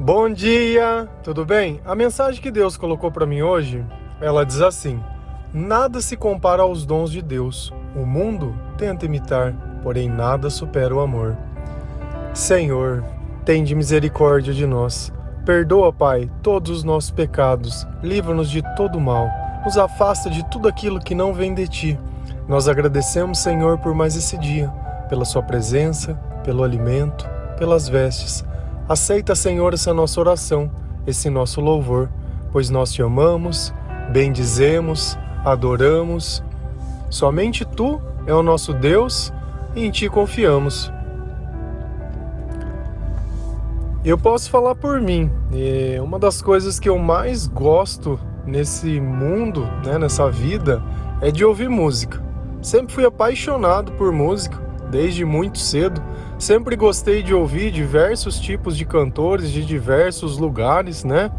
Bom dia, tudo bem? A mensagem que Deus colocou para mim hoje, ela diz assim: Nada se compara aos dons de Deus. O mundo tenta imitar, porém nada supera o amor. Senhor, tende misericórdia de nós. Perdoa, Pai, todos os nossos pecados. Livra-nos de todo mal. Nos afasta de tudo aquilo que não vem de ti. Nós agradecemos, Senhor, por mais esse dia, pela sua presença, pelo alimento, pelas vestes Aceita, Senhor, essa nossa oração, esse nosso louvor, pois nós te amamos, bendizemos, adoramos. Somente tu é o nosso Deus e em ti confiamos. Eu posso falar por mim, uma das coisas que eu mais gosto nesse mundo, né, nessa vida, é de ouvir música. Sempre fui apaixonado por música, desde muito cedo. Sempre gostei de ouvir diversos tipos de cantores de diversos lugares, né?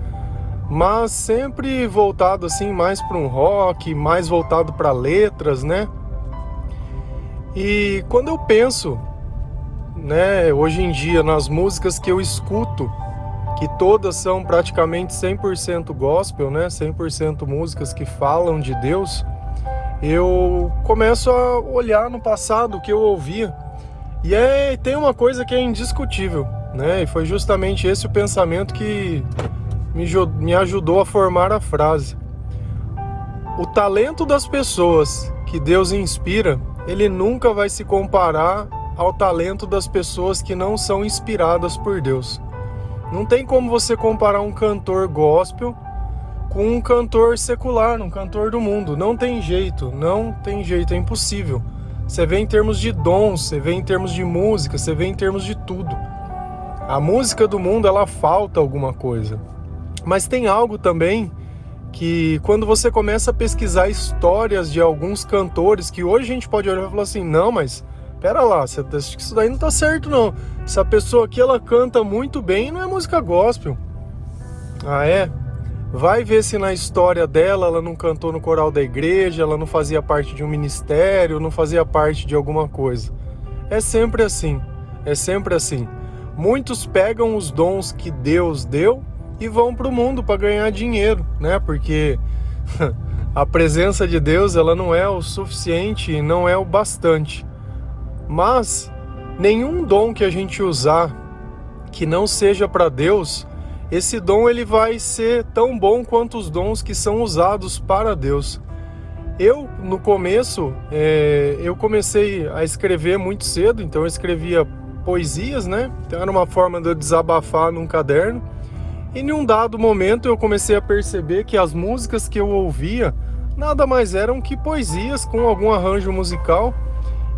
Mas sempre voltado assim mais para um rock, mais voltado para letras, né? E quando eu penso, né, hoje em dia nas músicas que eu escuto, que todas são praticamente 100% gospel, né? 100% músicas que falam de Deus, eu começo a olhar no passado o que eu ouvia e é, tem uma coisa que é indiscutível, né? E foi justamente esse o pensamento que me, me ajudou a formar a frase. O talento das pessoas que Deus inspira, ele nunca vai se comparar ao talento das pessoas que não são inspiradas por Deus. Não tem como você comparar um cantor gospel com um cantor secular, um cantor do mundo. Não tem jeito, não tem jeito, é impossível. Você vê em termos de dons, você vê em termos de música, você vê em termos de tudo. A música do mundo, ela falta alguma coisa. Mas tem algo também que quando você começa a pesquisar histórias de alguns cantores que hoje a gente pode olhar e falar assim, não, mas pera lá, tá, isso daí não tá certo não. Essa pessoa aqui ela canta muito bem, não é música gospel. Ah é? Vai ver se na história dela ela não cantou no coral da igreja, ela não fazia parte de um ministério, não fazia parte de alguma coisa. É sempre assim. É sempre assim. Muitos pegam os dons que Deus deu e vão para o mundo para ganhar dinheiro, né? Porque a presença de Deus ela não é o suficiente e não é o bastante. Mas nenhum dom que a gente usar que não seja para Deus esse dom ele vai ser tão bom quanto os dons que são usados para Deus. Eu, no começo, é, eu comecei a escrever muito cedo, então eu escrevia poesias, né? Então era uma forma de eu desabafar num caderno. E em um dado momento eu comecei a perceber que as músicas que eu ouvia nada mais eram que poesias com algum arranjo musical.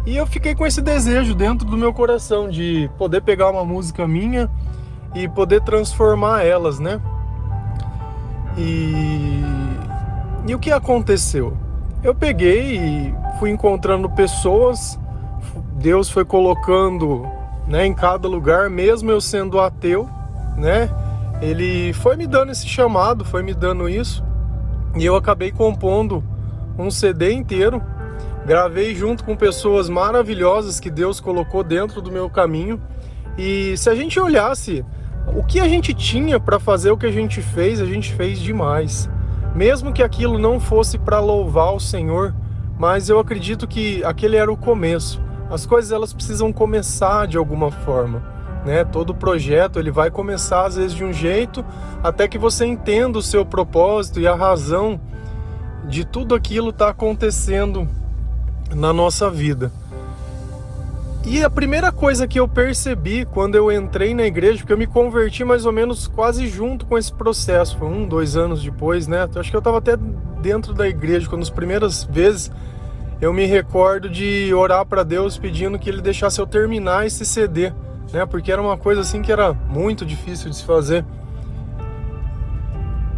E eu fiquei com esse desejo dentro do meu coração de poder pegar uma música minha e poder transformar elas, né? E, e o que aconteceu? Eu peguei e fui encontrando pessoas, Deus foi colocando né, em cada lugar, mesmo eu sendo ateu, né? Ele foi me dando esse chamado, foi me dando isso, e eu acabei compondo um CD inteiro. Gravei junto com pessoas maravilhosas que Deus colocou dentro do meu caminho. E se a gente olhasse o que a gente tinha para fazer o que a gente fez, a gente fez demais. Mesmo que aquilo não fosse para louvar o Senhor, mas eu acredito que aquele era o começo. As coisas elas precisam começar de alguma forma, né? Todo projeto ele vai começar às vezes de um jeito, até que você entenda o seu propósito e a razão de tudo aquilo está acontecendo na nossa vida. E a primeira coisa que eu percebi quando eu entrei na igreja, porque eu me converti mais ou menos quase junto com esse processo, foi um, dois anos depois, né? Acho que eu estava até dentro da igreja, quando as primeiras vezes eu me recordo de orar para Deus pedindo que Ele deixasse eu terminar esse CD, né? Porque era uma coisa assim que era muito difícil de se fazer.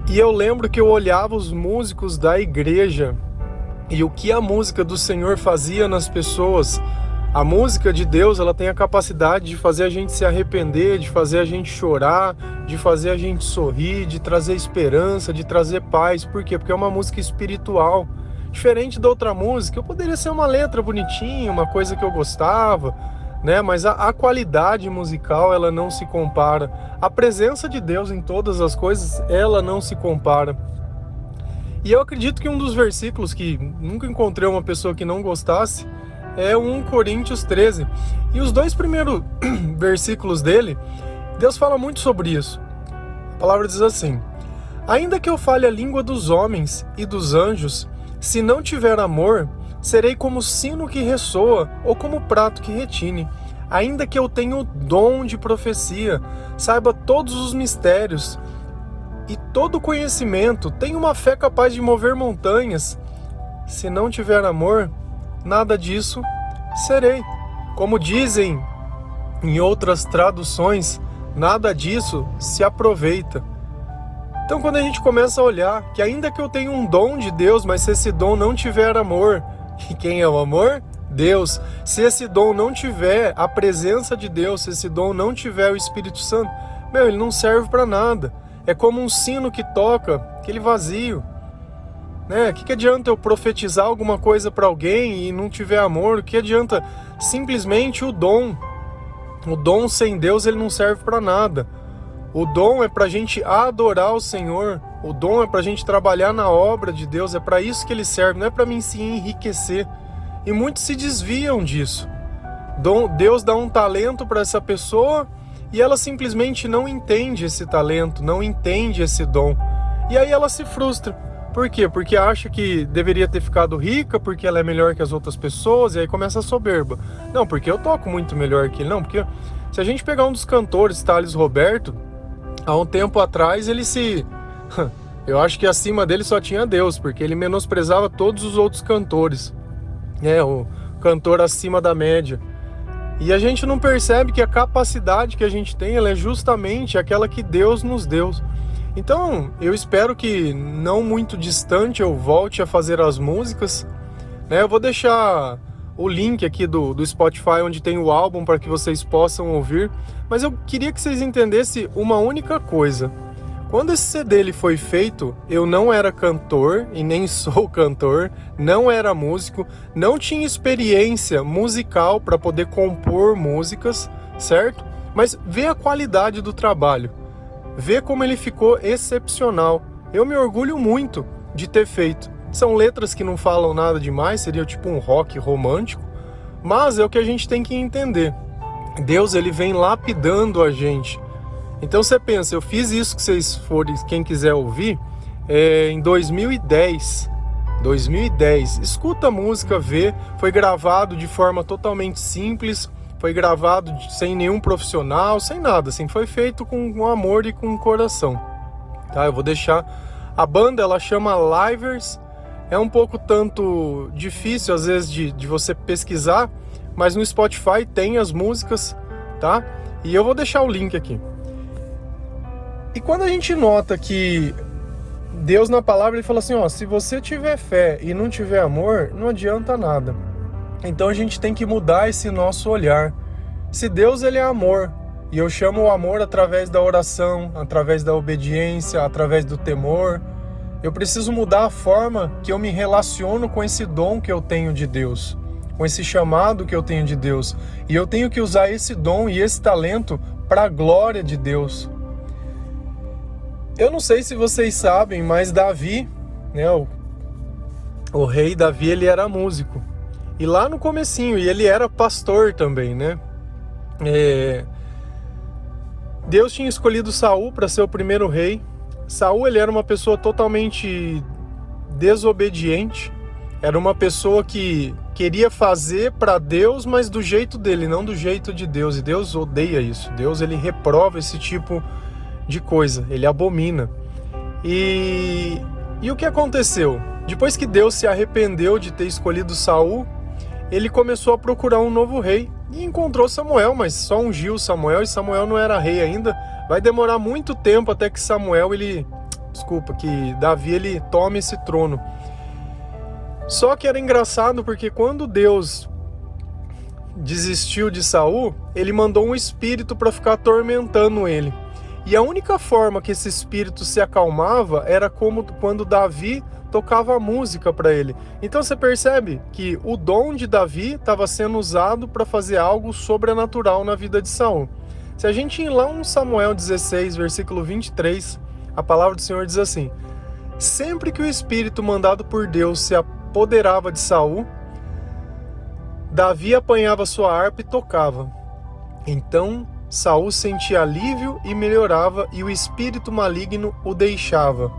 E eu lembro que eu olhava os músicos da igreja e o que a música do Senhor fazia nas pessoas a música de Deus, ela tem a capacidade de fazer a gente se arrepender, de fazer a gente chorar, de fazer a gente sorrir, de trazer esperança, de trazer paz. Por quê? Porque é uma música espiritual. Diferente da outra música, eu poderia ser uma letra bonitinha, uma coisa que eu gostava, né? Mas a, a, qualidade musical ela não se compara. A presença de Deus em todas as coisas ela não se compara. E eu acredito que um dos versículos que nunca encontrei uma pessoa que não gostasse é 1 Coríntios 13. E os dois primeiros versículos dele, Deus fala muito sobre isso. A palavra diz assim: Ainda que eu fale a língua dos homens e dos anjos, se não tiver amor, serei como sino que ressoa ou como prato que retine. Ainda que eu tenha o dom de profecia, saiba todos os mistérios e todo conhecimento, tenha uma fé capaz de mover montanhas, se não tiver amor, nada disso serei. Como dizem em outras traduções, nada disso se aproveita. Então, quando a gente começa a olhar que, ainda que eu tenha um dom de Deus, mas se esse dom não tiver amor, e quem é o amor? Deus. Se esse dom não tiver a presença de Deus, se esse dom não tiver o Espírito Santo, meu, ele não serve para nada. É como um sino que toca, aquele vazio. Né? O que, que adianta eu profetizar alguma coisa para alguém e não tiver amor? O que adianta simplesmente o dom? O dom sem Deus ele não serve para nada. O dom é para a gente adorar o Senhor. O dom é para a gente trabalhar na obra de Deus. É para isso que ele serve. Não é para mim se enriquecer. E muitos se desviam disso. Deus dá um talento para essa pessoa e ela simplesmente não entende esse talento, não entende esse dom. E aí ela se frustra. Por quê? Porque acha que deveria ter ficado rica, porque ela é melhor que as outras pessoas, e aí começa a soberba. Não, porque eu toco muito melhor que ele. Não, porque se a gente pegar um dos cantores, Thales Roberto, há um tempo atrás ele se. Eu acho que acima dele só tinha Deus, porque ele menosprezava todos os outros cantores. É, o cantor acima da média. E a gente não percebe que a capacidade que a gente tem é justamente aquela que Deus nos deu. Então, eu espero que não muito distante eu volte a fazer as músicas. Né? Eu vou deixar o link aqui do, do Spotify onde tem o álbum para que vocês possam ouvir. Mas eu queria que vocês entendessem uma única coisa. Quando esse CD ele foi feito, eu não era cantor e nem sou cantor, não era músico, não tinha experiência musical para poder compor músicas, certo? Mas vê a qualidade do trabalho, vê como ele ficou excepcional. Eu me orgulho muito de ter feito. São letras que não falam nada demais, seria tipo um rock romântico, mas é o que a gente tem que entender. Deus ele vem lapidando a gente. Então você pensa, eu fiz isso que vocês forem, quem quiser ouvir, é, em 2010. 2010. Escuta a música, vê. Foi gravado de forma totalmente simples. Foi gravado sem nenhum profissional, sem nada. Assim, foi feito com amor e com coração. Tá? Eu vou deixar. A banda ela chama Livers é um pouco tanto difícil às vezes de, de você pesquisar, mas no Spotify tem as músicas, tá? E eu vou deixar o link aqui. E quando a gente nota que Deus na palavra ele fala assim, ó, se você tiver fé e não tiver amor, não adianta nada. Então a gente tem que mudar esse nosso olhar. Se Deus ele é amor, e eu chamo o amor através da oração, através da obediência, através do temor, eu preciso mudar a forma que eu me relaciono com esse dom que eu tenho de Deus, com esse chamado que eu tenho de Deus. E eu tenho que usar esse dom e esse talento para a glória de Deus. Eu não sei se vocês sabem, mas Davi, né, o, o rei Davi, ele era músico. E lá no comecinho, e ele era pastor também, né? É... Deus tinha escolhido Saul para ser o primeiro rei Saul ele era uma pessoa totalmente desobediente. Era uma pessoa que queria fazer para Deus, mas do jeito dele, não do jeito de Deus. E Deus odeia isso. Deus ele reprova esse tipo de coisa. Ele abomina. E e o que aconteceu? Depois que Deus se arrependeu de ter escolhido Saul, ele começou a procurar um novo rei e encontrou Samuel, mas só ungiu Samuel e Samuel não era rei ainda. Vai demorar muito tempo até que Samuel ele, desculpa, que Davi ele tome esse trono. Só que era engraçado porque quando Deus desistiu de Saul, ele mandou um espírito para ficar atormentando ele. E a única forma que esse espírito se acalmava era como quando Davi tocava música para ele. Então você percebe que o dom de Davi estava sendo usado para fazer algo sobrenatural na vida de Saul. Se a gente ir lá em Samuel 16, versículo 23, a palavra do Senhor diz assim: Sempre que o espírito mandado por Deus se apoderava de Saul, Davi apanhava sua harpa e tocava. Então Saul sentia alívio e melhorava, e o espírito maligno o deixava.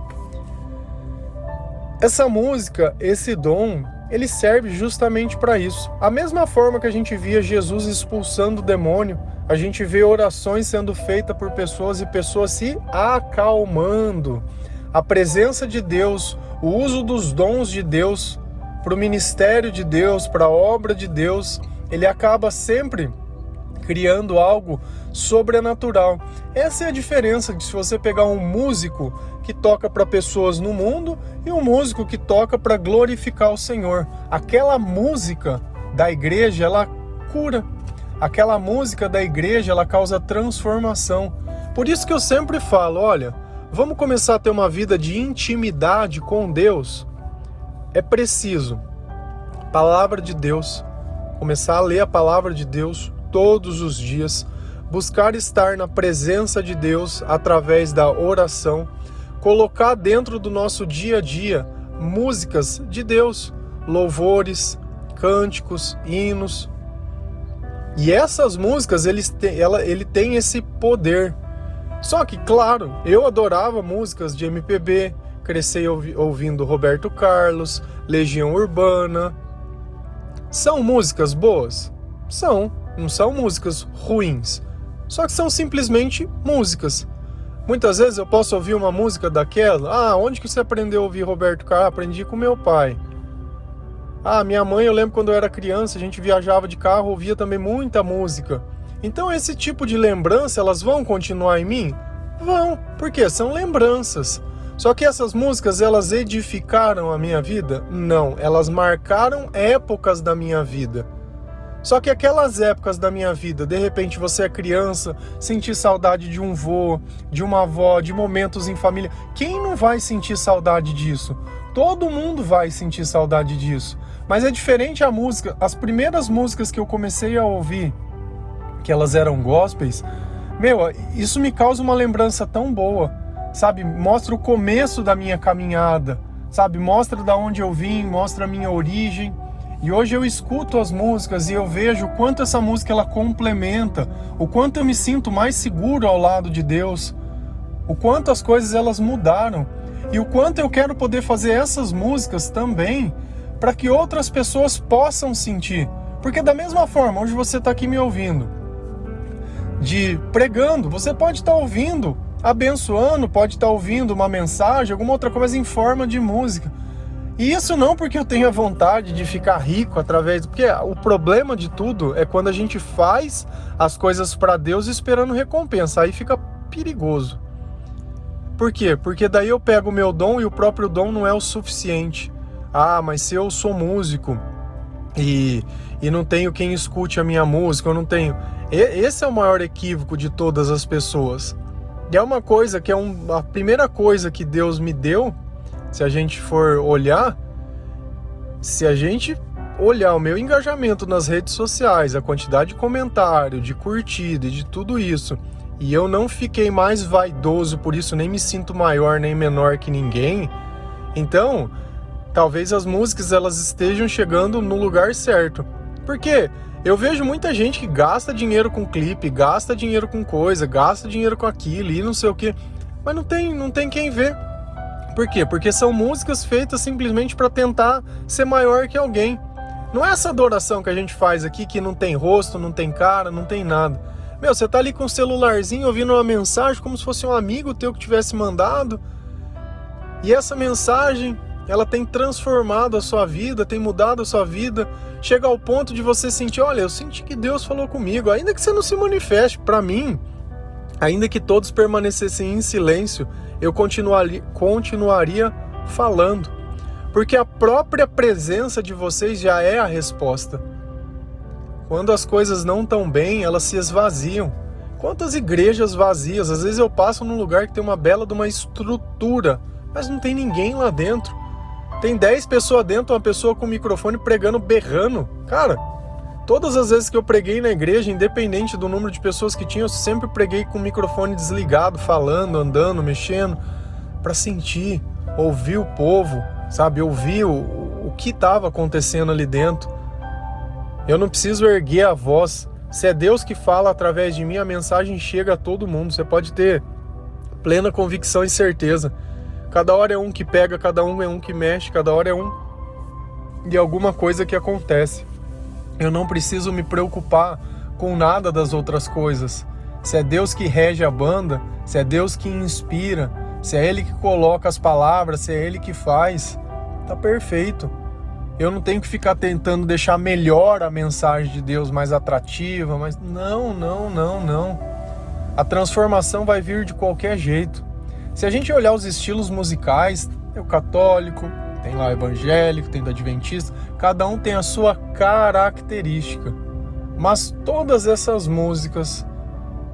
Essa música, esse dom, ele serve justamente para isso. A mesma forma que a gente via Jesus expulsando o demônio, a gente vê orações sendo feitas por pessoas e pessoas se acalmando. A presença de Deus, o uso dos dons de Deus para o ministério de Deus, para a obra de Deus, ele acaba sempre criando algo sobrenatural. Essa é a diferença de se você pegar um músico que toca para pessoas no mundo e um músico que toca para glorificar o Senhor. Aquela música da igreja, ela cura. Aquela música da igreja, ela causa transformação. Por isso que eu sempre falo, olha, vamos começar a ter uma vida de intimidade com Deus. É preciso palavra de Deus, começar a ler a palavra de Deus todos os dias, buscar estar na presença de Deus através da oração, colocar dentro do nosso dia a dia músicas de Deus, louvores, cânticos, hinos. E essas músicas, eles têm, ela, ele tem esse poder. Só que, claro, eu adorava músicas de MPB, cresci ouvindo Roberto Carlos, Legião Urbana. São músicas boas? São. Não são músicas ruins, só que são simplesmente músicas. Muitas vezes eu posso ouvir uma música daquela. Ah, onde que você aprendeu a ouvir Roberto Carlos? Aprendi com meu pai. Ah, minha mãe, eu lembro quando eu era criança, a gente viajava de carro, ouvia também muita música. Então esse tipo de lembrança, elas vão continuar em mim? Vão, porque são lembranças. Só que essas músicas, elas edificaram a minha vida? Não, elas marcaram épocas da minha vida. Só que aquelas épocas da minha vida, de repente você é criança, sentir saudade de um vô, de uma avó, de momentos em família. Quem não vai sentir saudade disso? Todo mundo vai sentir saudade disso. Mas é diferente a música. As primeiras músicas que eu comecei a ouvir, que elas eram gospels, meu, isso me causa uma lembrança tão boa, sabe? Mostra o começo da minha caminhada, sabe? Mostra da onde eu vim, mostra a minha origem. E hoje eu escuto as músicas e eu vejo o quanto essa música ela complementa, o quanto eu me sinto mais seguro ao lado de Deus, o quanto as coisas elas mudaram e o quanto eu quero poder fazer essas músicas também para que outras pessoas possam sentir. Porque da mesma forma, hoje você está aqui me ouvindo, de pregando, você pode estar tá ouvindo, abençoando, pode estar tá ouvindo uma mensagem, alguma outra coisa em forma de música. E isso não porque eu tenha vontade de ficar rico através, porque o problema de tudo é quando a gente faz as coisas para Deus esperando recompensa, aí fica perigoso. Por quê? Porque daí eu pego o meu dom e o próprio dom não é o suficiente. Ah, mas se eu sou músico e, e não tenho quem escute a minha música, eu não tenho. Esse é o maior equívoco de todas as pessoas. E é uma coisa que é um, a primeira coisa que Deus me deu se a gente for olhar, se a gente olhar o meu engajamento nas redes sociais, a quantidade de comentário, de curtida e de tudo isso, e eu não fiquei mais vaidoso por isso, nem me sinto maior nem menor que ninguém, então talvez as músicas elas estejam chegando no lugar certo. Porque eu vejo muita gente que gasta dinheiro com clipe, gasta dinheiro com coisa, gasta dinheiro com aquilo e não sei o que, mas não tem, não tem quem vê. Por quê? Porque são músicas feitas simplesmente para tentar ser maior que alguém. Não é essa adoração que a gente faz aqui que não tem rosto, não tem cara, não tem nada. Meu, você tá ali com o celularzinho ouvindo uma mensagem como se fosse um amigo teu que tivesse mandado. E essa mensagem, ela tem transformado a sua vida, tem mudado a sua vida, chega ao ponto de você sentir, olha, eu senti que Deus falou comigo, ainda que você não se manifeste para mim, ainda que todos permanecessem em silêncio, eu continuaria, continuaria falando, porque a própria presença de vocês já é a resposta. Quando as coisas não estão bem, elas se esvaziam. Quantas igrejas vazias? Às vezes eu passo num lugar que tem uma bela de uma estrutura, mas não tem ninguém lá dentro. Tem 10 pessoas dentro, uma pessoa com microfone pregando, berrando. Cara, todas as vezes que eu preguei na igreja, independente do número de pessoas que tinha, eu sempre preguei com o microfone desligado, falando, andando, mexendo, para sentir, ouvir o povo, sabe? Ouvir o, o que estava acontecendo ali dentro. Eu não preciso erguer a voz, se é Deus que fala através de mim, a mensagem chega a todo mundo. Você pode ter plena convicção e certeza. Cada hora é um que pega, cada um é um que mexe, cada hora é um de alguma coisa que acontece. Eu não preciso me preocupar com nada das outras coisas. Se é Deus que rege a banda, se é Deus que inspira, se é Ele que coloca as palavras, se é Ele que faz, tá perfeito. Eu não tenho que ficar tentando deixar melhor a mensagem de Deus mais atrativa, mas não, não, não, não. A transformação vai vir de qualquer jeito. Se a gente olhar os estilos musicais, tem o católico, tem lá o evangélico, tem o adventista, cada um tem a sua característica. Mas todas essas músicas,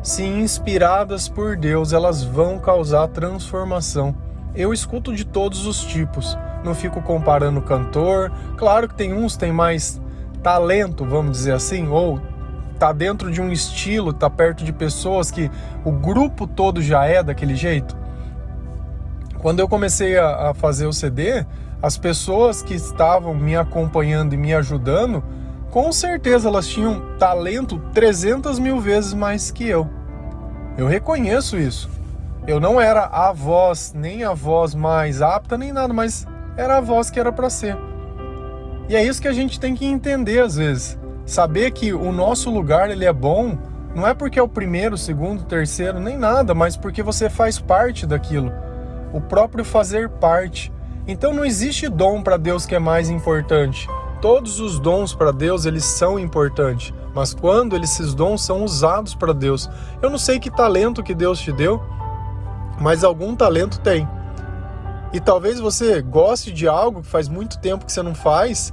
se inspiradas por Deus, elas vão causar transformação. Eu escuto de todos os tipos não fico comparando cantor. Claro que tem uns tem mais talento, vamos dizer assim, ou tá dentro de um estilo, tá perto de pessoas que o grupo todo já é daquele jeito. Quando eu comecei a, a fazer o CD, as pessoas que estavam me acompanhando e me ajudando, com certeza elas tinham talento 300 mil vezes mais que eu. Eu reconheço isso. Eu não era a voz, nem a voz mais apta, nem nada, mas era a voz que era para ser. E é isso que a gente tem que entender às vezes. Saber que o nosso lugar ele é bom, não é porque é o primeiro, segundo, terceiro, nem nada, mas porque você faz parte daquilo. O próprio fazer parte. Então não existe dom para Deus que é mais importante. Todos os dons para Deus, eles são importantes, mas quando esses dons são usados para Deus. Eu não sei que talento que Deus te deu, mas algum talento tem. E talvez você goste de algo que faz muito tempo que você não faz.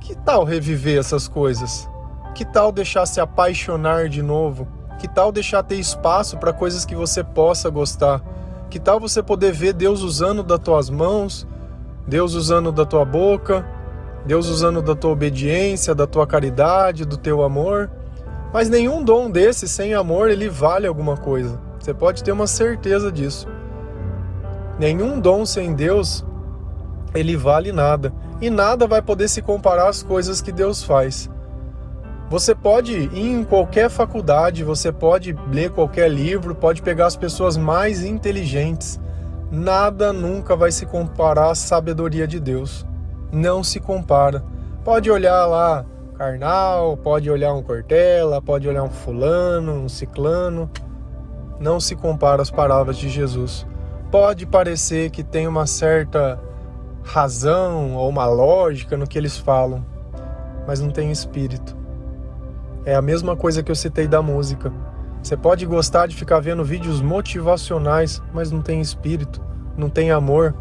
Que tal reviver essas coisas? Que tal deixar se apaixonar de novo? Que tal deixar ter espaço para coisas que você possa gostar? Que tal você poder ver Deus usando das tuas mãos, Deus usando da tua boca, Deus usando da tua obediência, da tua caridade, do teu amor? Mas nenhum dom desse sem amor ele vale alguma coisa. Você pode ter uma certeza disso. Nenhum dom sem Deus ele vale nada e nada vai poder se comparar às coisas que Deus faz. Você pode ir em qualquer faculdade, você pode ler qualquer livro, pode pegar as pessoas mais inteligentes. Nada nunca vai se comparar à sabedoria de Deus. Não se compara. Pode olhar lá Carnal, pode olhar um Cortella, pode olhar um fulano, um ciclano. Não se compara às palavras de Jesus pode parecer que tem uma certa razão ou uma lógica no que eles falam, mas não tem espírito. É a mesma coisa que eu citei da música. Você pode gostar de ficar vendo vídeos motivacionais, mas não tem espírito, não tem amor.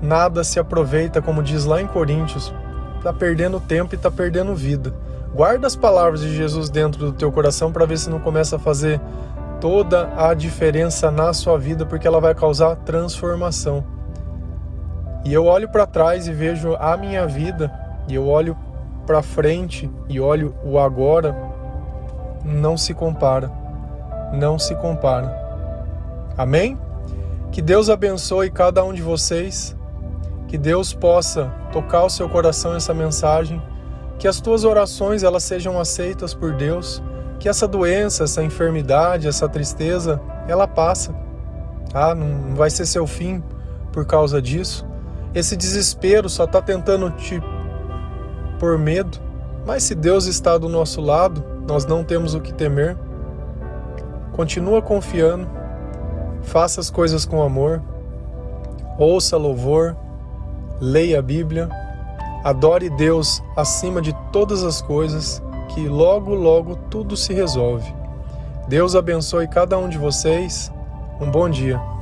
Nada se aproveita, como diz lá em Coríntios, está perdendo tempo e está perdendo vida. Guarda as palavras de Jesus dentro do teu coração para ver se não começa a fazer toda a diferença na sua vida porque ela vai causar transformação. E eu olho para trás e vejo a minha vida, e eu olho para frente e olho o agora, não se compara. Não se compara. Amém? Que Deus abençoe cada um de vocês. Que Deus possa tocar o seu coração essa mensagem, que as tuas orações elas sejam aceitas por Deus que essa doença, essa enfermidade, essa tristeza, ela passa. Tá? Não vai ser seu fim por causa disso. Esse desespero só está tentando te por medo. Mas se Deus está do nosso lado, nós não temos o que temer. Continua confiando, faça as coisas com amor, ouça louvor, leia a Bíblia, adore Deus acima de todas as coisas que logo, logo tudo se resolve. Deus abençoe cada um de vocês. Um bom dia.